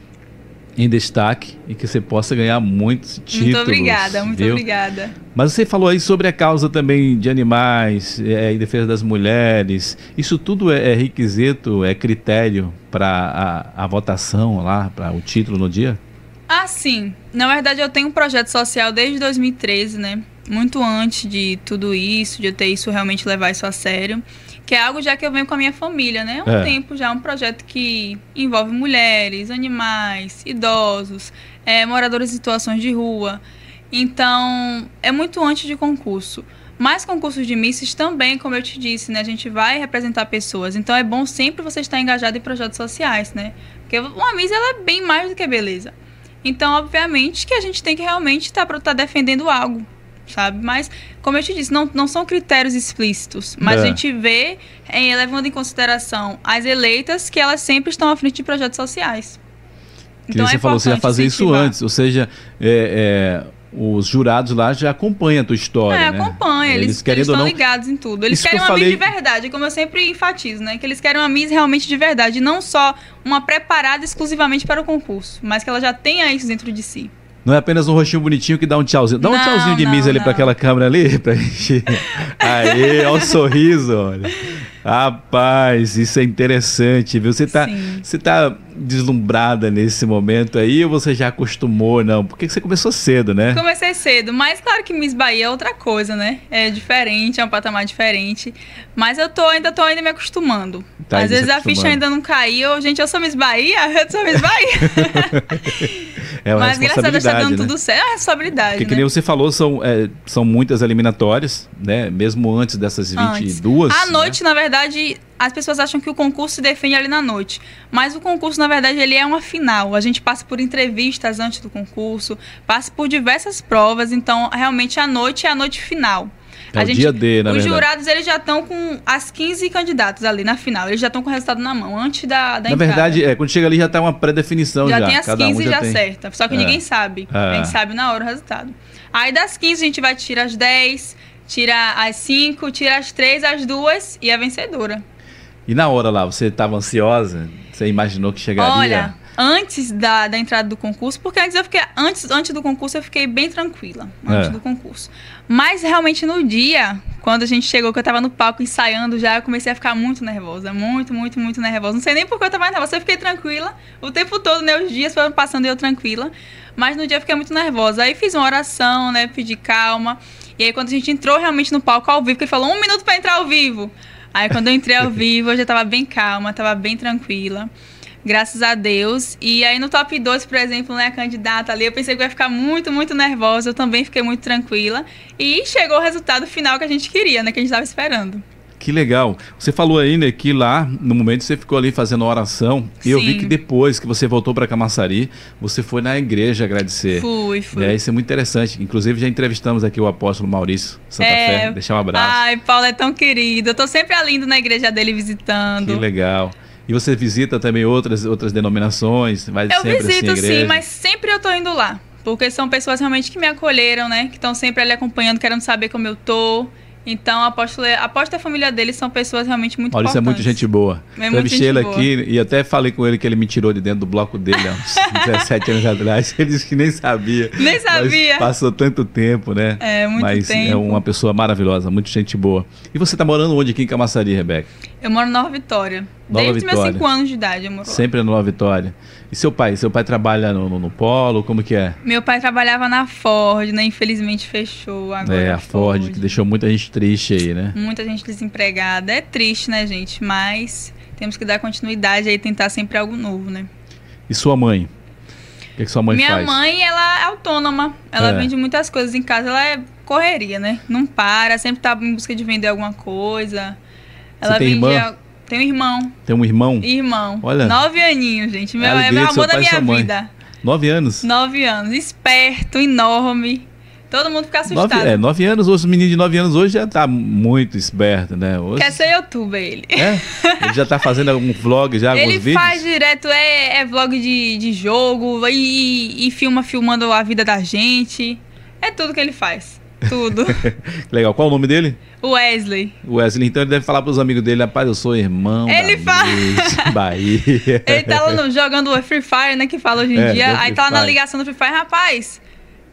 em destaque e que você possa ganhar muitos títulos. muito obrigada, muito viu? obrigada. Mas você falou aí sobre a causa também de animais, é, em defesa das mulheres. Isso tudo é, é requisito, é critério para a, a votação lá, para o título no dia? Ah, sim. Na verdade, eu tenho um projeto social desde 2013, né? Muito antes de tudo isso, de eu ter isso realmente levar isso a sério. Que é algo já que eu venho com a minha família, né? Há um É. tempo já, um projeto que envolve mulheres, animais, idosos, é, moradores em situações de rua. Então, é muito antes de concurso. Mas concursos de misses também, como eu te disse, né? A gente vai representar pessoas. Então é bom sempre você estar engajado em projetos sociais, né? Porque uma miss, ela é bem mais do que beleza. Então, obviamente, que a gente tem que realmente estar tá, defendendo algo, sabe? Mas, como eu te disse, não, não são critérios explícitos. Mas É. a gente vê, eh, levando em consideração as eleitas, que elas sempre estão à frente de projetos sociais. Que nem você falou, você Então, é importante fazer isso antes, ou seja, é, é, os jurados lá já acompanham a tua história, É, né? acompanha, eles, eles, ou estão não, ligados em tudo. Eles Isso que querem eu uma falei- Miss de verdade, como eu sempre enfatizo, né? Que eles querem uma Miss realmente de verdade, não só uma preparada exclusivamente para o concurso, mas que ela já tenha isso dentro de si. Não é apenas um rostinho bonitinho que dá um tchauzinho. Dá um Não, tchauzinho de não, Miss ali pra aquela câmera ali, (laughs) pra gente. Aê, olha o sorriso, olha. Rapaz, isso é interessante, viu? Você tá, Sim. você tá deslumbrada nesse momento aí ou você já acostumou, não? Porque você começou cedo, né? Comecei cedo, mas claro que Miss Bahia é outra coisa, né? É diferente, é um patamar diferente. Mas eu tô ainda tô ainda me acostumando. Tá Às vezes a ficha ainda não caiu. Gente, eu sou Miss Bahia, (laughs) eu sou Miss Bahia. (laughs) É uma mas graças a Deus tá responsabilidade, dando né? tudo certo. É uma responsabilidade, Porque que né? nem você falou, são, é, são muitas eliminatórias, né? Mesmo antes dessas Antes. 22. À né? noite, na verdade, as pessoas acham que o concurso se define ali na noite. Mas o concurso, na verdade, ele é uma final. A gente passa por entrevistas antes do concurso, passa por diversas provas. Então, realmente, a noite é a noite final. É a o gente, dia D, na Os verdade. jurados, eles já estão com as 15 candidatos ali na final. Eles já estão com o resultado na mão, antes da, da Na entrada. verdade, é, quando chega ali já tá uma pré-definição já. Já tem as Cada 15 um já, já tem. certa. Só que É. ninguém sabe. É. A gente sabe na hora o resultado. Aí das 15 a gente vai tirar as 10, tira as 5, tira as 3, as 2 e a vencedora. E na hora lá, você estava ansiosa? Você imaginou que chegaria? Olha, antes da, da entrada do concurso, porque antes eu fiquei. Antes, antes do concurso eu fiquei bem tranquila. Antes É. do concurso. Mas realmente no dia, quando a gente chegou, que eu tava no palco ensaiando já, eu comecei a ficar muito nervosa. Muito, muito, muito nervosa. Não sei nem porque eu tava nervosa. Eu fiquei tranquila o tempo todo, né? Os dias foram passando e eu tranquila. Mas no dia eu fiquei muito nervosa. Aí fiz uma oração, né? Pedi calma. E aí quando a gente entrou realmente no palco ao vivo, que ele falou um minuto pra entrar ao vivo. Aí quando eu entrei ao (laughs) vivo, eu já tava bem calma, tava bem tranquila. Graças a Deus. E aí no top 2, por exemplo, né, a candidata ali, eu pensei que ia ficar muito, muito nervosa. Eu também fiquei muito tranquila. E chegou o resultado final que a gente queria, né? Que a gente tava esperando. Que legal. Você falou aí, né, que lá, no momento, você ficou ali fazendo oração. E eu vi que depois que você voltou para Camaçari, você foi na igreja agradecer. Fui, fui. É, isso é muito interessante. Inclusive, já entrevistamos aqui o apóstolo Maurício Santa É. Fé. Deixar um abraço. Ai, Paulo é tão querido. Eu tô sempre ali indo na igreja dele que visitando. legal. E você visita também outras, outras denominações? Vai Eu sempre visito assim, sim, mas sempre eu tô indo lá. Porque são pessoas realmente que me acolheram, né? Que estão sempre ali acompanhando, querendo saber como eu tô. Então, a apóstolo, a família dele são pessoas realmente muito Maurício é muito gente boa. É muito Entrevistei gente ele boa. aqui e até falei com ele que ele me tirou de dentro do bloco dele há uns (laughs) 17 anos atrás. (laughs) Ele disse que nem sabia. Nem sabia. passou tanto tempo, né? É, muito Mas tempo. é uma pessoa maravilhosa, muito gente boa. E você tá morando onde aqui em Camaçari, Rebeca? Eu moro em Nova Vitória. Nova Desde meus Vitória. 5 anos de idade eu moro. Sempre na Nova Vitória. E seu pai? Seu pai trabalha no, no- no polo? Como que é? Meu pai trabalhava na Ford, né? Infelizmente fechou agora. é, a Ford, que deixou muita gente triste aí, né? Muita gente desempregada. É triste, né, gente? Mas temos que dar continuidade aí e tentar sempre algo novo, né? E sua mãe? O que, que sua mãe Minha faz? mãe, ela é autônoma. Ela É. vende muitas coisas em casa. Ela é correria, né? Não para, sempre tá em busca de vender alguma coisa. Ela tem vendia. irmã? Tem um irmão. Tem um irmão? Irmão. Olha. Nove aninhos, gente. Meu, É meu amor da minha vida. Nove anos? Nove anos. Esperto, enorme. Todo mundo fica assustado. Nove, é, nove anos, hoje, o menino de nove anos hoje já tá muito esperto, né? Hoje, Quer ser youtuber ele. é? Ele já tá fazendo algum vlog já, alguns Ele vídeos? faz direto, é, é vlog de, de jogo e, e filma filmando a vida da gente. É tudo que ele faz. Tudo. (laughs) Legal. Qual o nome dele? Wesley. Wesley. Então ele deve falar pros amigos dele, rapaz, eu sou irmão Ele fala. (laughs) Bahia. Ele tá lá no- jogando o Free Fire, né? Que fala hoje em É, dia. Aí tá lá na ligação do Free Fire, rapaz.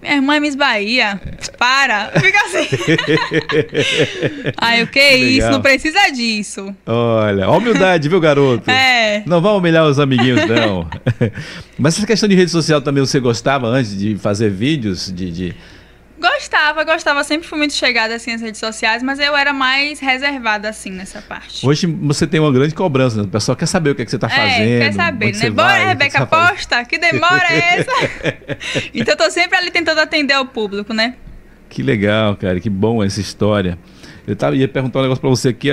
Minha irmã é Miss Bahia. Para. (laughs) Fica assim. Ai, o que é isso? Não precisa disso. Olha, humildade, viu, garoto? É. Não vão humilhar os amiguinhos, não. Mas essa questão de rede social também você gostava antes de fazer vídeos? De, de- Gostava, gostava. Sempre fui muito chegada assim nas redes sociais, mas eu era mais reservada assim nessa parte. Hoje você tem uma grande cobrança, né? O pessoal quer saber o que, é que você tá fazendo. É, quer saber, né? Bora, vai, o que Rebeca, você tá fazendo. posta, que demora é essa? (laughs) então eu tô sempre ali tentando atender ao público, né? Que legal, cara, que bom essa história. Eu tava, ia perguntar um negócio pra você aqui.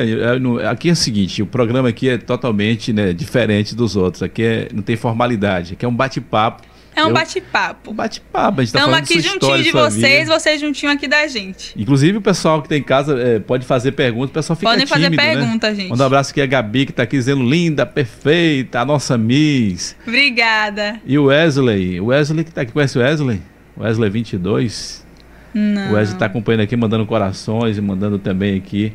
Aqui é o seguinte, o programa aqui é totalmente né, diferente dos outros. Aqui é, não tem formalidade, aqui é um bate-papo. É um bate-papo. Um bate-papo, a gente tá Estamos falando aqui juntinho de vocês, vida. vocês juntinho aqui da gente. Inclusive o pessoal que tem em casa é, pode fazer perguntas, o pessoal fica Podem fazer tímido, né? pergunta, gente. Manda um abraço aqui a Gabi, que tá aqui dizendo linda, perfeita, a nossa Miss. Obrigada. E o Wesley, o Wesley que tá aqui, conhece o Wesley? Wesley 22. Não. O Wesley tá acompanhando aqui, mandando corações e mandando também aqui.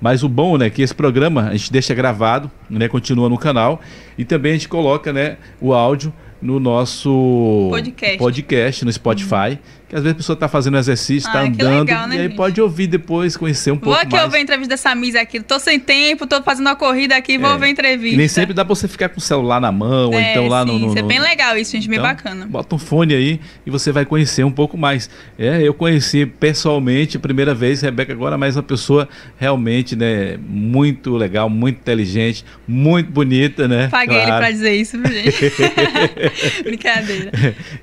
Mas o bom, né, que esse programa a gente deixa gravado, né, continua no canal e também a gente coloca, né, o áudio no nosso Podcast. podcast no Spotify, que às vezes a pessoa tá fazendo exercício, tá Ah, andando legal, né, e aí gente? pode ouvir depois, conhecer um Vou pouco aqui mais. ouvir a entrevista dessa Miss aqui. Tô sem tempo, tô fazendo uma corrida aqui, vou É. ouvir a entrevista. E nem sempre dá pra você ficar com o celular na mão, ou É, então lá no, sim, no, Isso é no- bem legal isso, gente, bem Então, bacana. Bota um fone aí e você vai conhecer um pouco mais. É, eu conheci pessoalmente primeira vez Rebeca agora, mas uma pessoa realmente, né, muito legal, muito inteligente, muito bonita, né? Paguei ele Claro. pra dizer isso, gente? (laughs) (laughs) Brincadeira.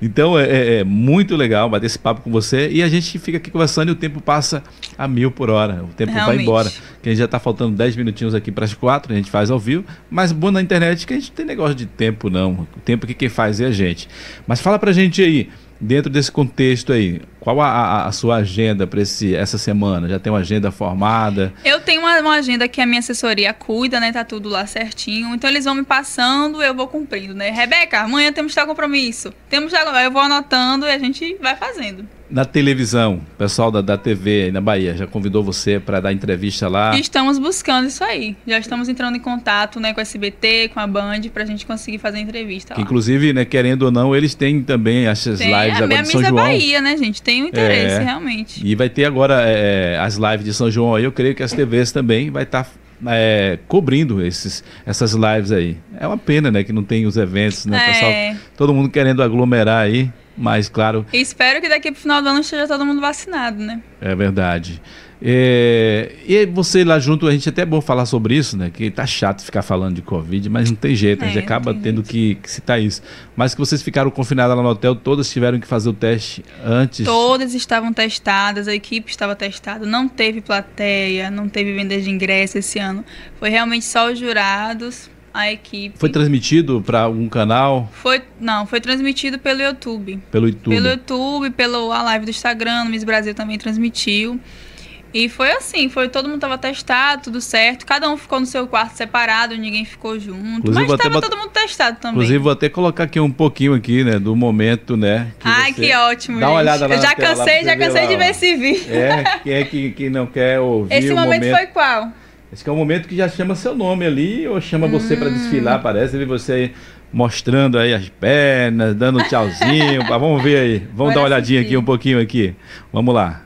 Então é, é- é muito legal bater esse papo com você e a gente fica aqui conversando e o tempo passa a mil por hora. O tempo vai Realmente. embora. Que a gente já tá faltando 10 minutinhos aqui para as quatro, a gente faz ao vivo. Mas bom na internet que a gente não tem negócio de tempo, não. O tempo que quem faz é a gente. Mas fala pra gente aí, Dentro desse contexto aí, qual a, a, a sua agenda para essa semana? Já tem uma agenda formada? Eu tenho uma, uma, agenda que a minha assessoria cuida, né? Tá tudo lá certinho. Então eles vão me passando, eu vou cumprindo, né? Rebeca, amanhã temos tal compromisso. Temos eu vou anotando e a gente vai fazendo na televisão, o pessoal da, da TV na Bahia já convidou você para dar entrevista lá? Estamos buscando isso aí. Já estamos entrando em contato né, com a SBT, com a Band, para a gente conseguir fazer a entrevista que, lá. Inclusive, né, querendo ou não, eles têm também essas tem, lives agora de São João. Bahia, né, gente? Tem um interesse, é, realmente. E vai ter agora é, as lives de São João aí. Eu creio que as TVs também vai estar... Tá é, cobrindo esses, essas lives aí. É uma pena, né, que não tem os eventos, né? É. Pessoal, todo mundo querendo aglomerar aí. Mas, claro. E espero que daqui pro final do ano esteja todo mundo vacinado, né? É verdade. É, e você lá junto, a gente até é bom falar sobre isso, né? Que tá chato ficar falando de Covid, mas não tem jeito, é, a gente acaba tendo que, que, citar isso. Mas que vocês ficaram confinadas lá no hotel, todas tiveram que fazer o teste antes? Todas estavam testadas, a equipe estava testada, não teve plateia, não teve venda de ingresso esse ano. Foi realmente só os jurados a equipe. Foi transmitido para algum canal? Foi, não, foi transmitido pelo YouTube. Pelo YouTube. Pelo YouTube, pelo a live do Instagram, no Miss Brasil também transmitiu. E foi assim, foi todo mundo tava testado, tudo certo. Cada um ficou no seu quarto separado, ninguém ficou junto. Inclusive, mas tava todo mundo testado também. Inclusive, vou até colocar aqui um pouquinho aqui, né, do momento, né? Que Ai, que ótimo, Dá uma olhada lá Eu já cansei, já cansei lá, de ver esse vídeo. É, quem é que, que não quer ouvir Esse momento, momento foi qual? Esse que é o momento que já chama seu nome ali, ou chama hum. você para desfilar, parece, ver você mostrando aí as pernas, dando um tchauzinho. (laughs) vamos ver aí. Vamos Bora dar uma olhadinha assistir. aqui um pouquinho aqui. Vamos lá.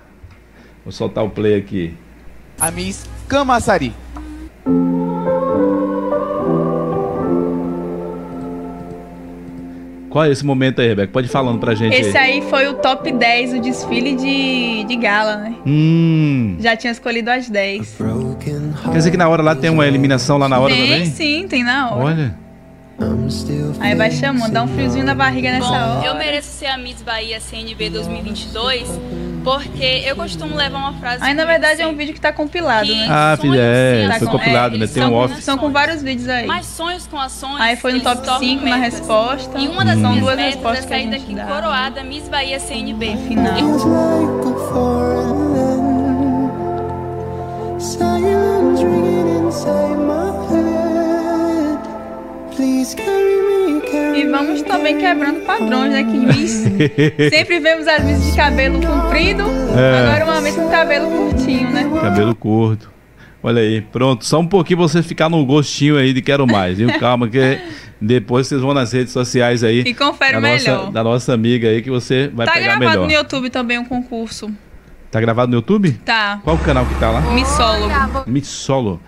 Vou soltar o play aqui. A Miss Camaçari. Qual é esse momento aí, Rebeca? Pode ir falando pra gente. Esse aí, aí foi o top 10, o desfile de, de gala, né? Hum. Já tinha escolhido as 10. Quer dizer que na hora lá tem uma eliminação lá na hora tem, também? Sim, tem na hora. Olha. Aí vai chamando, dá um friozinho na barriga nessa Bom, hora. Eu mereço ser a Miss Bahia CNB 2022 porque eu costumo levar uma frase. Aí na verdade é um vídeo que tá compilado, que né? Ah, filha, é, foi compilado, é, né? Tem um off. São com vários vídeos aí. Mas sonhos com ações. Aí foi no top 5 na resposta. E uma das hum. duas respostas é sair daqui dá. coroada Miss Bahia CNB. Final. Silence ringing inside E vamos também quebrando padrões, né? Que Miss. (laughs) sempre vemos as Miss de cabelo comprido, é. agora uma Miss com cabelo curtinho, né? Cabelo curto. Olha aí, pronto. Só um pouquinho pra você ficar no gostinho aí de quero mais, viu? Calma que depois vocês vão nas redes sociais aí. E confere da melhor. Nossa, da nossa amiga aí que você vai tá pegar melhor. Tá gravado no YouTube também um concurso. Tá gravado no YouTube? Tá. Qual o canal que tá lá? Missólogo. Missólogo.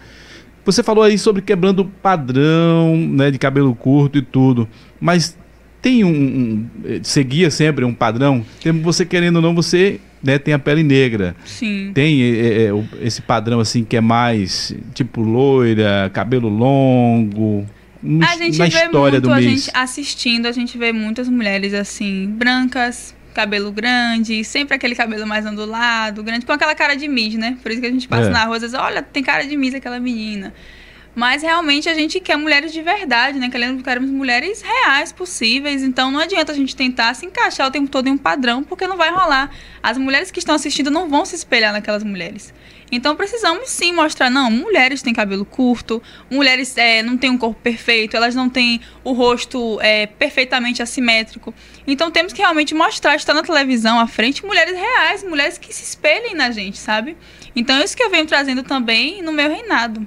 Você falou aí sobre quebrando padrão, né, de cabelo curto e tudo, mas tem um, um seguia sempre um padrão. Tem você querendo ou não, você né, tem a pele negra. Sim. Tem é, é, esse padrão assim que é mais tipo loira, cabelo longo. a gente na vê história muito, do mês. a gente assistindo, a gente vê muitas mulheres assim brancas, cabelo grande, sempre aquele cabelo mais ondulado, grande, com aquela cara de Miss, né? Por isso que a gente passa é. na rua e diz, olha, tem cara de Miss aquela menina. Mas realmente a gente quer mulheres de verdade, né? Queremos, queremos mulheres reais possíveis. Então não adianta a gente tentar se encaixar o tempo todo em um padrão, porque não vai rolar. As mulheres que estão assistindo não vão se espelhar naquelas mulheres. Então precisamos sim mostrar, não, mulheres têm cabelo curto, mulheres é, não têm um corpo perfeito, elas não têm o rosto é, perfeitamente assimétrico. Então temos que realmente mostrar, estar na televisão à frente, mulheres reais, mulheres que se espelhem na gente, sabe? Então é isso que eu venho trazendo também no meu reinado.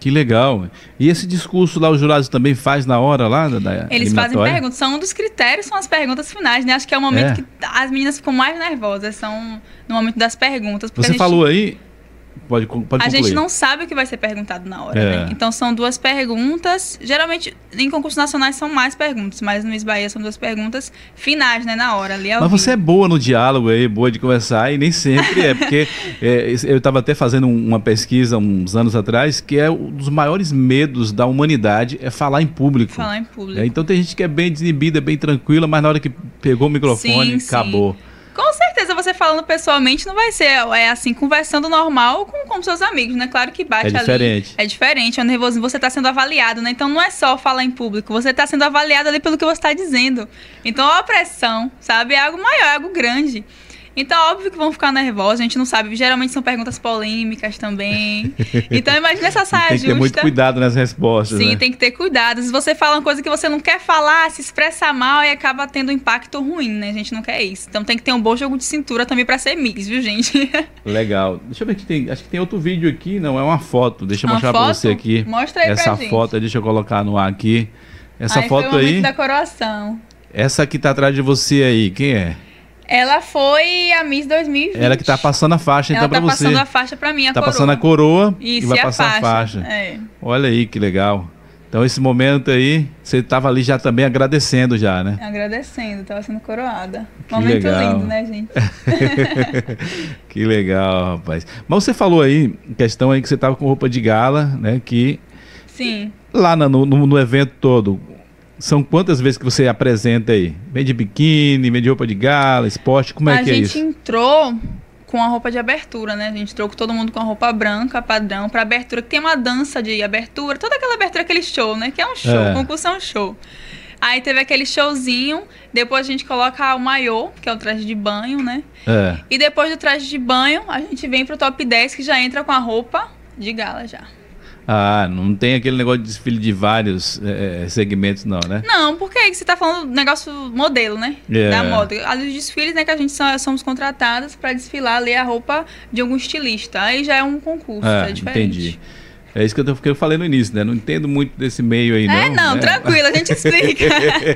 Que legal. E esse discurso lá, os jurados também faz na hora lá da Eles fazem perguntas. São um dos critérios, são as perguntas finais, né? Acho que é o momento é. que as meninas ficam mais nervosas, são no momento das perguntas. Você gente... falou aí Pode, pode a gente não sabe o que vai ser perguntado na hora, é. né? Então são duas perguntas. Geralmente, em concursos nacionais são mais perguntas, mas no Miss Bahia são duas perguntas finais, né? Na hora ali. Mas você é boa no diálogo aí, boa de conversar, e nem sempre é, porque (laughs) é, eu estava até fazendo uma pesquisa uns anos atrás, que é um dos maiores medos da humanidade é falar em público. Falar em público. É, então tem gente que é bem desinibida, bem tranquila, mas na hora que pegou o microfone, sim, acabou. Sim. Com certeza você falando pessoalmente não vai ser é assim, conversando normal com, com seus amigos, né? Claro que bate é diferente. ali. É diferente. É um nervoso. Você está sendo avaliado, né? Então não é só falar em público. Você está sendo avaliado ali pelo que você está dizendo. Então a pressão, sabe? É algo maior, é algo grande. Então, óbvio que vão ficar nervosos, a gente não sabe. Geralmente são perguntas polêmicas também. (laughs) Então, imagina essa saia tem justa. Que ter muito cuidado nas respostas. Sim, né? tem que ter cuidado. Se você fala uma coisa que você não quer falar, se expressa mal e acaba tendo um impacto ruim, né? A gente não quer isso. Então tem que ter um bom jogo de cintura também para ser mix, viu, gente? (laughs) Legal. Deixa eu ver que tem. Acho que tem outro vídeo aqui, não, é uma foto. Deixa eu uma mostrar para você aqui. Mostra aí Essa foto, deixa eu colocar no ar aqui. Essa aí foto foi o aí. da coroação. Essa que tá atrás de você aí, quem é? Ela foi a Miss 2020. Ela que tá passando a faixa, então, Ela tá pra você. passando a faixa pra mim, a tá coroa. passando a coroa Isso, e vai e a passar faixa. a faixa. É. Olha aí que legal. Então esse momento aí, você tava ali já também agradecendo já, né? Agradecendo, tava sendo coroada. Que Momento legal. lindo, né, gente? (laughs) que legal, rapaz. Mas você falou aí, questão aí que você tava com roupa de gala, né? Que Sim. lá no, no, no evento todo, são quantas vezes que você apresenta aí? Vem de biquíni, vem de roupa de gala, esporte, como é a que é gente isso? entrou com a roupa de abertura, né? A gente entrou com todo mundo com a roupa branca, padrão, pra abertura, que tem uma dança de abertura, toda aquela abertura, aquele show, né? Que é um show, É. o concurso é um show. Aí teve aquele showzinho, depois a gente coloca o maiô, que é o traje de banho, né? É. E depois do traje de banho, a gente vem pro top 10, que já entra com a roupa de gala já. Ah, não tem aquele negócio de desfile de vários é, segmentos, não, né? Não, porque aí você tá falando do negócio modelo, né? É. Da moda. Ali os desfiles, né, que a gente só- somos contratadas pra desfilar ali a roupa de algum estilista. Aí já é um concurso, Ah, é diferente. entendi. É isso que eu, que eu falei no início, né? Não entendo muito desse meio aí, não. É, não, né? tranquilo, a gente (laughs) explica.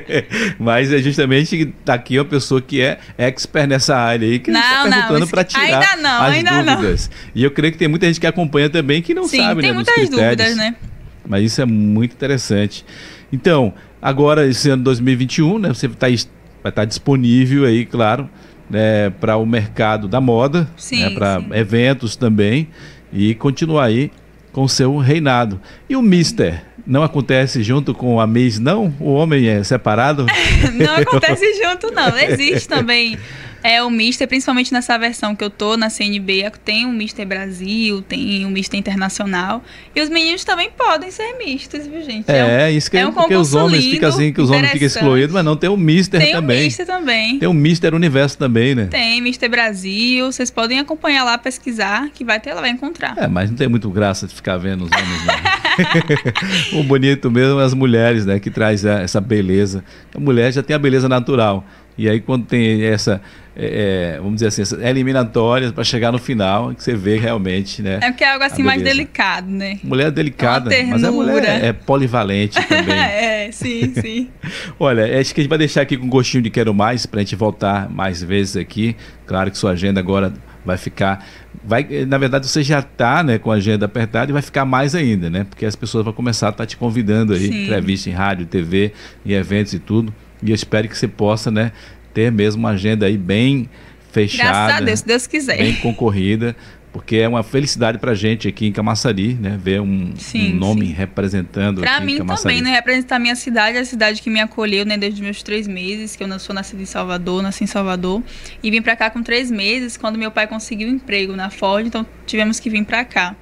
(laughs) Mas é justamente tá aqui uma pessoa que é expert nessa área aí, que Não, está não, perguntando para tirar ainda não, as ainda não. dúvidas. E eu creio que tem muita gente que acompanha também que não Sim, sabe, tem né, muitas critérios. dúvidas, né? Mas isso é muito interessante. Então, agora esse ano 2021, né, você tá, vai estar disponível aí, claro, né, para o mercado da moda, né, para eventos também e continuar aí com o seu reinado. E o Mister não acontece junto com a Miss, não? O homem é separado? (laughs) Não acontece (laughs) junto, não. Existe também é, o Mister, principalmente nessa versão que eu tô na CNB. Tem o Mister Brasil, tem o Mister Internacional. E os meninos também podem ser mistos, viu, gente? É, um- isso que é um porque os homens lindo, ficam assim, que os homens ficam excluídos, mas não tem o Mister Tem o também. Mister também. Tem o Mister Universo também, né? Tem Mister Brasil. Vocês podem acompanhar lá, pesquisar, que vai ter lá, vai encontrar. É, mas não tem muito graça de ficar vendo os homens, não. (laughs) o bonito mesmo é as mulheres, né? Que traz essa beleza. A mulher já tem a beleza natural. E aí quando tem essa, é, é, vamos dizer assim, eliminatórias para chegar no final, que você vê realmente, né? É porque é algo assim mais delicado, né? Mulher é delicada, É mas a mulher é polivalente também. (laughs) é, sim, sim. (laughs) Olha, acho que a gente vai deixar aqui com gostinho de quero mais para a gente voltar mais vezes aqui. Claro que sua agenda agora vai ficar, vai, na verdade você já está, né, com a agenda apertada e vai ficar mais ainda, né? Porque as pessoas vão começar a estar te convidando aí, Sim. entrevista em rádio, TV, em eventos e tudo. E eu espero que você possa, né, ter mesmo uma agenda aí bem fechada, Graças a Deus, se Deus quiser. bem concorrida. Porque é uma felicidade pra gente aqui em Camaçari, né? Ver um, Sim, um nome sim. representando Pra mim também, né? Representar a minha cidade, a cidade que me acolheu, né? Desde meus três meses, que eu não sou nascida em Salvador, nasci em Salvador. E vim pra cá com três meses, quando meu pai conseguiu um emprego na Ford, então tivemos que vir pra cá.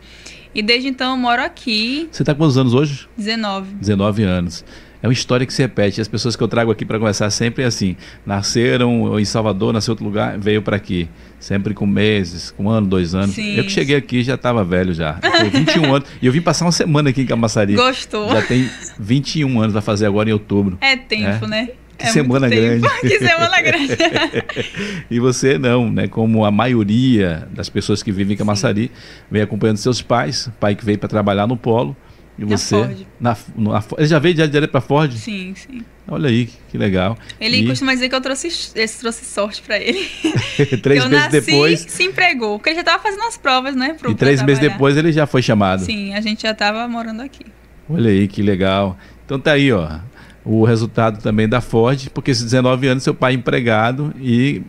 E desde então eu moro aqui, Você tá com quantos anos hoje? 19. 19 anos. É uma história que se repete. As pessoas que eu trago aqui para conversar sempre é assim: nasceram em Salvador, nasceu em outro lugar, veio para aqui. Sempre com meses, com um ano, dois anos. Sim. Eu que cheguei aqui já estava velho já. Eu tenho 21 (laughs) anos. E eu vim passar uma semana aqui em Camaçari. Gostou? Já tem 21 anos, vai fazer agora em outubro. É tempo, É. né? Que é semana (laughs) que semana grande. (laughs) E você não, né? Como a maioria das pessoas que vivem em Camaçari, vem acompanhando seus pais, pai que veio para trabalhar no polo. E Na você. Ford. Na, na, ele já veio já direto para Ford? sim, sim. Olha aí, que legal. Ele E costuma dizer que eu trouxe, esse trouxe sorte pra ele. (laughs) três eu meses nasci, depois. se empregou. Porque ele já tava fazendo as provas, né? pro- E três meses depois ele já foi chamado. Sim, a gente já tava morando aqui. Olha aí, que legal. Então tá aí, ó. O resultado também da Ford, porque esses 19 anos seu pai é empregado e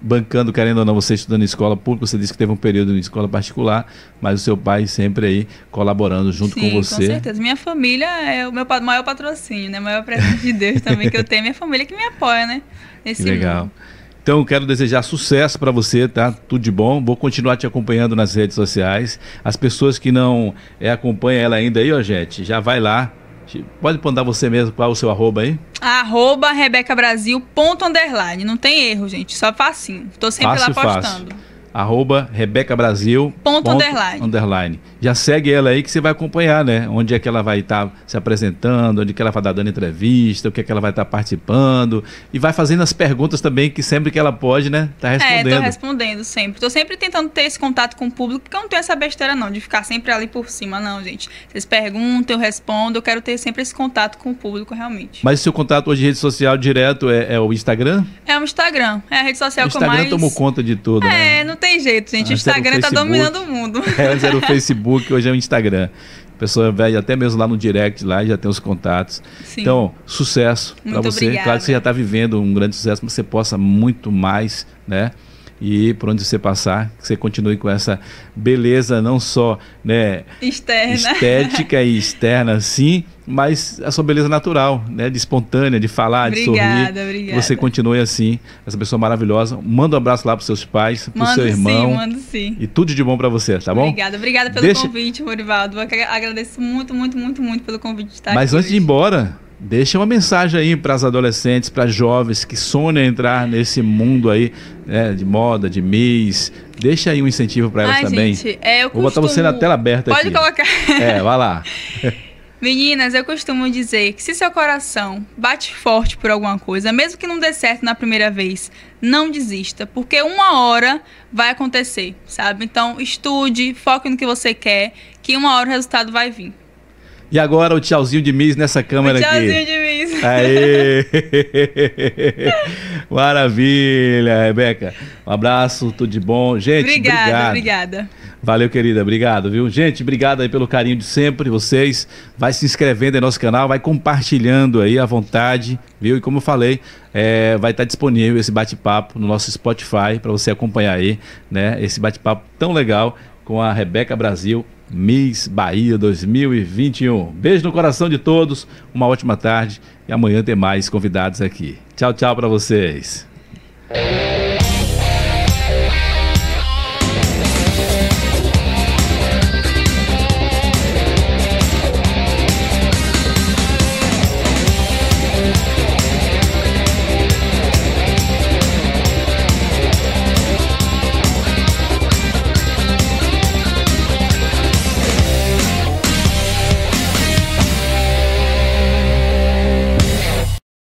bancando, querendo ou não, você estudando em escola pública, você disse que teve um período em escola particular, mas o seu pai sempre aí colaborando junto Sim, com você. certeza. Minha família é o meu maior patrocínio, né? O maior presente de Deus também que eu tenho. Minha família que me apoia, né? Nesse Que legal. mundo. Então quero desejar sucesso para você, tá? Tudo de bom. Vou continuar te acompanhando nas redes sociais. As pessoas que não é, acompanham ela ainda aí, ó, gente, já vai lá. Pode mandar você mesmo qual é o seu arroba aí? Arroba Rebeca Brasil, ponto underline. Não tem erro, gente. Só facinho. Tô sempre fácil, lá postando. Fácil arroba Rebeca Brasil. Ponto, ponto underline. underline. Já segue ela aí que você vai acompanhar, né? Onde é que ela vai estar tá se apresentando, onde é que ela vai estar tá dando entrevista, o que é que ela vai estar tá participando. E vai fazendo as perguntas também, que sempre que ela pode, né? Tá respondendo. É, tô respondendo sempre. Tô sempre tentando ter esse contato com o público, porque eu não tenho essa besteira não, de ficar sempre ali por cima, não, gente. Vocês perguntam, eu respondo, eu quero ter sempre esse contato com o público, realmente. Mas o seu contato hoje de rede social direto é, é o Instagram? É o Instagram. É a rede social o que eu mais... Instagram tomou conta de tudo, é, né? É, não tem jeito, gente. Antes o Instagram tá dominando o mundo. (laughs) É, antes era o (laughs) Facebook, hoje é o Instagram. A pessoa vai até mesmo lá no direct, lá já tem os contatos. Sim. Então, sucesso para você. Obrigada. Claro que você já está vivendo um grande sucesso, mas você possa muito mais, né? E por onde você passar, que você continue com essa beleza não só né, externa. estética e externa, sim, mas a sua beleza natural, né, de espontânea, de falar, obrigada, de sorrir. Obrigada. Você continue assim, essa pessoa maravilhosa. Manda um abraço lá para seus pais, para seu irmão. Sim, mando sim. E tudo de bom para você, tá bom? Obrigada, obrigada pelo Deixa... convite, Morivaldo. Agradeço muito, muito, muito, muito pelo convite de estar Mas aqui antes hoje. de ir embora, Deixa uma mensagem aí para as adolescentes, para jovens que sonham entrar nesse mundo aí né, de moda, de Miss. Deixa aí um incentivo para elas Ai, também. Gente, é, Vou botar você na tela aberta Pode aqui. colocar. É, vai lá. (laughs) Meninas, eu costumo dizer que se seu coração bate forte por alguma coisa, mesmo que não dê certo na primeira vez, não desista, porque uma hora vai acontecer, sabe? Então, estude, foque no que você quer, que uma hora o resultado vai vir. E agora o tchauzinho de Miss nessa câmera o tchauzinho aqui. Tchauzinho de Miss. Aê! (laughs) Maravilha, Rebeca. Um abraço, tudo de bom. Gente, obrigada, obrigado. obrigada. Valeu, querida. Obrigado, viu? Gente, obrigado aí pelo carinho de sempre, vocês. Vai se inscrevendo em nosso canal, vai compartilhando aí à vontade, viu? E como eu falei, é, vai estar disponível esse bate-papo no nosso Spotify para você acompanhar aí, né? Esse bate-papo tão legal com a Rebeca Brasil, Miss Bahia 2021. Beijo no coração de todos, uma ótima tarde e amanhã tem mais convidados aqui. Tchau, tchau para vocês.